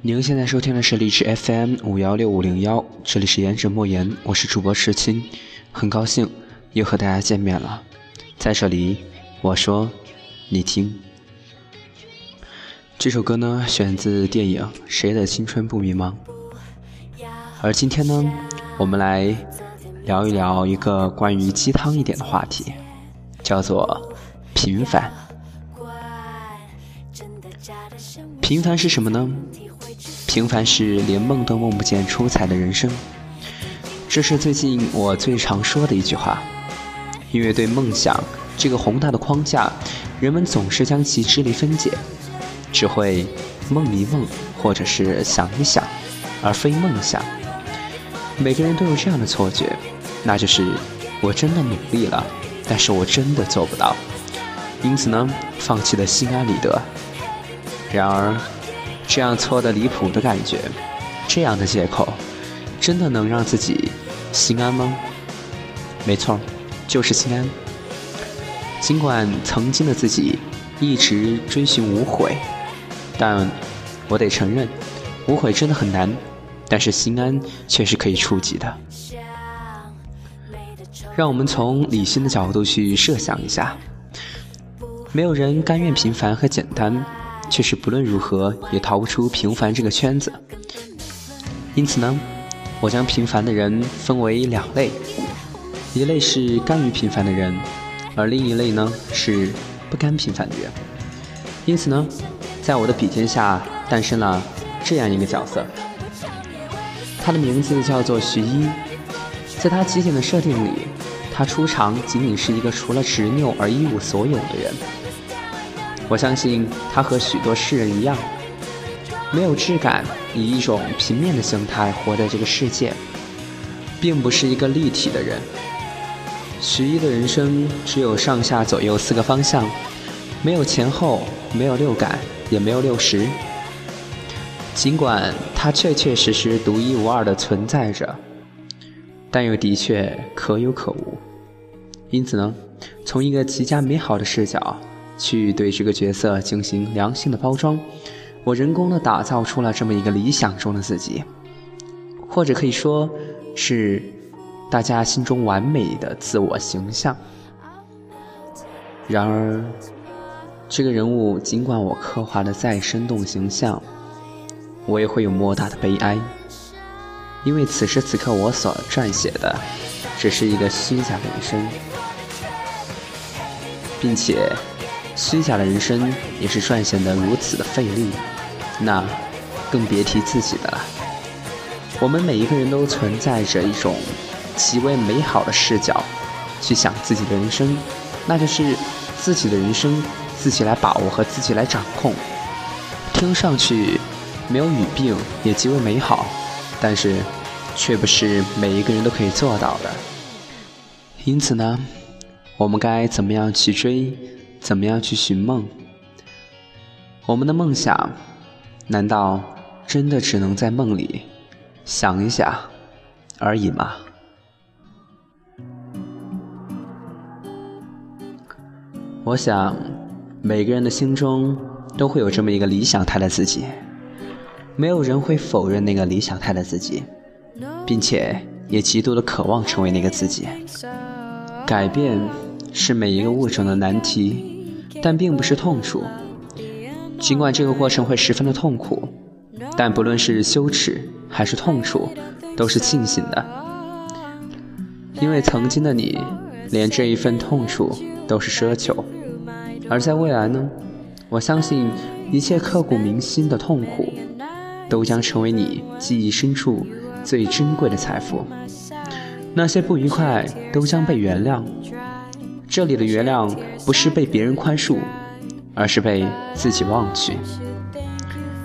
您现在收听的是荔枝 FM 五幺六五零幺，这里是颜值莫言，我是主播赤青，很高兴又和大家见面了。在这里，我说，你听。这首歌呢，选自电影《谁的青春不迷茫》。而今天呢，我们来聊一聊一个关于鸡汤一点的话题，叫做平凡。平凡是什么呢？平凡是连梦都梦不见出彩的人生。这是最近我最常说的一句话，因为对梦想这个宏大的框架，人们总是将其支离分解，只会梦一梦，或者是想一想，而非梦想。每个人都有这样的错觉，那就是我真的努力了，但是我真的做不到，因此呢，放弃的心安理得。然而，这样错的离谱的感觉，这样的借口，真的能让自己心安吗？没错，就是心安。尽管曾经的自己一直追寻无悔，但我得承认，无悔真的很难。但是心安却是可以触及的。让我们从理性的角度去设想一下：没有人甘愿平凡和简单，却是不论如何也逃不出平凡这个圈子。因此呢，我将平凡的人分为两类：一类是甘于平凡的人，而另一类呢是不甘平凡的人。因此呢，在我的笔尖下诞生了这样一个角色。他的名字叫做徐一，在他极简的设定里，他出场仅仅是一个除了执拗而一无所有的人。我相信他和许多世人一样，没有质感，以一种平面的形态活在这个世界，并不是一个立体的人。徐一的人生只有上下左右四个方向，没有前后，没有六感，也没有六十。尽管他确确实实独一无二的存在着，但又的确可有可无。因此呢，从一个极佳美好的视角去对这个角色进行良性的包装，我人工的打造出了这么一个理想中的自己，或者可以说是大家心中完美的自我形象。然而，这个人物尽管我刻画的再生动形象，我也会有莫大的悲哀，因为此时此刻我所撰写的只是一个虚假的人生，并且虚假的人生也是撰写的如此的费力，那更别提自己的了。我们每一个人都存在着一种极为美好的视角去想自己的人生，那就是自己的人生自己来把握和自己来掌控，听上去。没有语病也极为美好，但是却不是每一个人都可以做到的。因此呢，我们该怎么样去追？怎么样去寻梦？我们的梦想，难道真的只能在梦里想一想而已吗？我想，每个人的心中都会有这么一个理想态的自己。没有人会否认那个理想态的自己，并且也极度的渴望成为那个自己。改变是每一个物种的难题，但并不是痛楚。尽管这个过程会十分的痛苦，但不论是羞耻还是痛楚，都是庆幸的。因为曾经的你，连这一份痛楚都是奢求。而在未来呢？我相信一切刻骨铭心的痛苦。都将成为你记忆深处最珍贵的财富。那些不愉快都将被原谅。这里的原谅不是被别人宽恕，而是被自己忘去。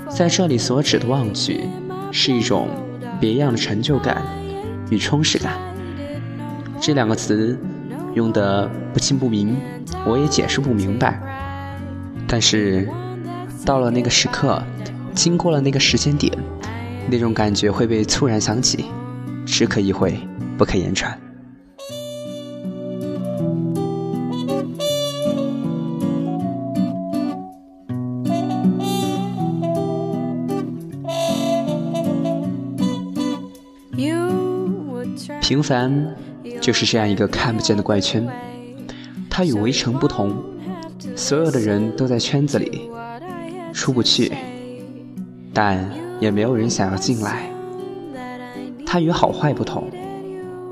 在这里所指的忘去，是一种别样的成就感与充实感。这两个词用得不清不明，我也解释不明白。但是到了那个时刻。经过了那个时间点，那种感觉会被猝然想起，只可意会，不可言传。平凡就是这样一个看不见的怪圈，它与围城不同，所有的人都在圈子里，出不去，但也没有人想要进来。它与好坏不同，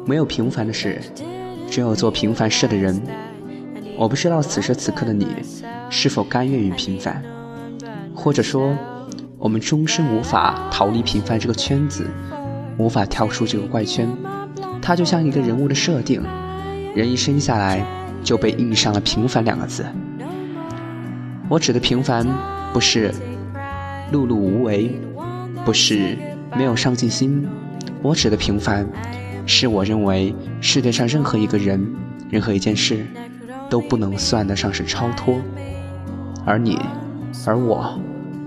没有平凡的事，只有做平凡事的人。我不知道此时此刻的你是否甘愿于平凡，或者说，我们终身无法逃离平凡这个圈子，无法跳出这个怪圈。它就像一个人物的设定，人一生下来就被印上了“平凡”两个字。我指的平凡，不是碌碌无为，不是没有上进心。我指的平凡，是我认为世界上任何一个人、任何一件事，都不能算得上是超脱。而你，而我，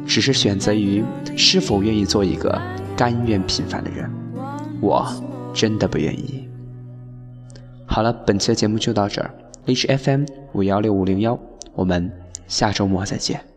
只是选择于是否愿意做一个甘愿平凡的人。我。真的不愿意。好了，本期的节目就到这儿，H F M 五幺六五零幺，我们下周末再见。